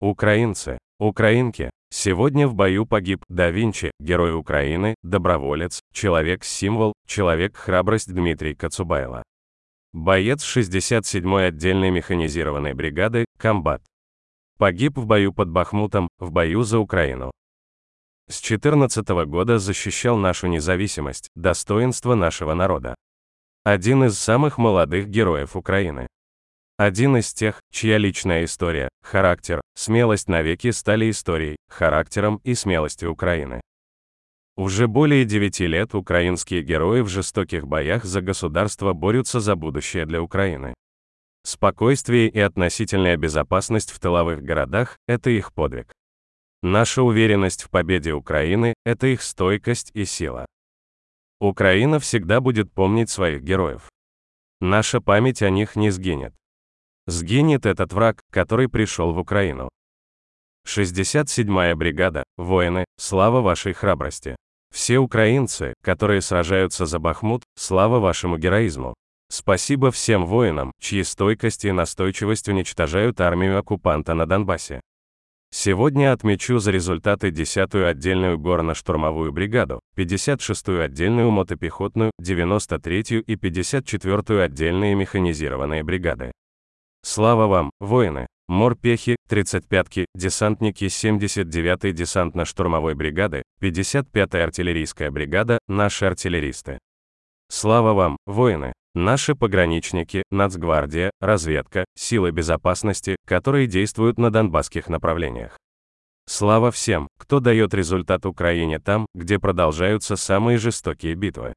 Украинцы, украинки, сегодня в бою погиб Да Винчи, герой Украины, доброволец, человек-символ, человек-храбрость Дмитрий Кацубайло. Боец 67-й отдельной механизированной бригады, комбат. Погиб в бою под Бахмутом, в бою за Украину. С 14 года защищал нашу независимость, достоинство нашего народа. Один из самых молодых героев Украины. Один из тех, чья личная история, характер, смелость навеки стали историей, характером и смелостью Украины. Уже более девяти лет украинские герои в жестоких боях за государство борются за будущее для Украины. Спокойствие и относительная безопасность в тыловых городах – это их подвиг. Наша уверенность в победе Украины – это их стойкость и сила. Украина всегда будет помнить своих героев. Наша память о них не сгинет. Сгинет этот враг, который пришел в Украину. 67-я бригада, воины, слава вашей храбрости. Все украинцы, которые сражаются за Бахмут, слава вашему героизму. Спасибо всем воинам, чьи стойкость и настойчивость уничтожают армию оккупанта на Донбассе. Сегодня отмечу за результаты 10-ю отдельную горно-штурмовую бригаду, 56-ю отдельную мотопехотную, 93-ю и 54-ю отдельные механизированные бригады. Слава вам, воины! Морпехи, 35-ки, десантники 79-й десантно-штурмовой бригады, 55-я артиллерийская бригада, наши артиллеристы. Слава вам, воины! Наши пограничники, Нацгвардия, разведка, силы безопасности, которые действуют на донбасских направлениях. Слава всем, кто дает результат Украине там, где продолжаются самые жестокие битвы.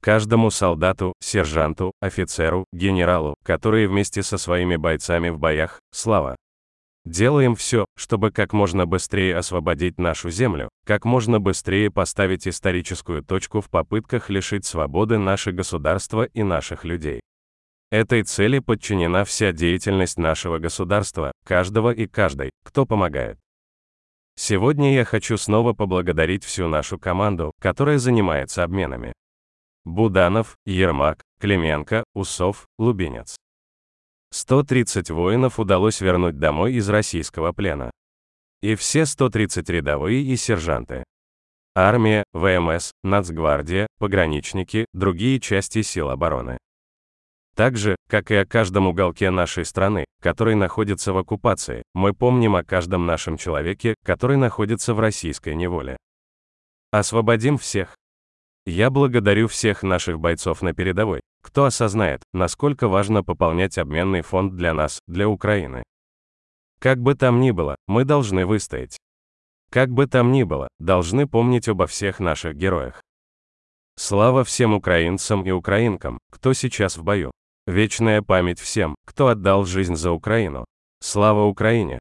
Каждому солдату, сержанту, офицеру, генералу, которые вместе со своими бойцами в боях, слава. Делаем все, чтобы как можно быстрее освободить нашу землю, как можно быстрее поставить историческую точку в попытках лишить свободы наше государство и наших людей. Этой цели подчинена вся деятельность нашего государства, каждого и каждой, кто помогает. Сегодня я хочу снова поблагодарить всю нашу команду, которая занимается обменами. Буданов, Ермак, Клименко, Усов, Лубенец. 130 воинов удалось вернуть домой из российского плена. И все 130 рядовые и сержанты. Армия, ВМС, Нацгвардия, пограничники, другие части сил обороны. Так же, как и о каждом уголке нашей страны, который находится в оккупации, мы помним о каждом нашем человеке, который находится в российской неволе. Освободим всех, я благодарю всех наших бойцов на передовой, кто осознает, насколько важно пополнять обменный фонд для нас, для Украины. Как бы там ни было, мы должны выстоять. Как бы там ни было, должны помнить обо всех наших героях. Слава всем украинцам и украинкам, кто сейчас в бою. Вечная память всем, кто отдал жизнь за Украину. Слава Украине!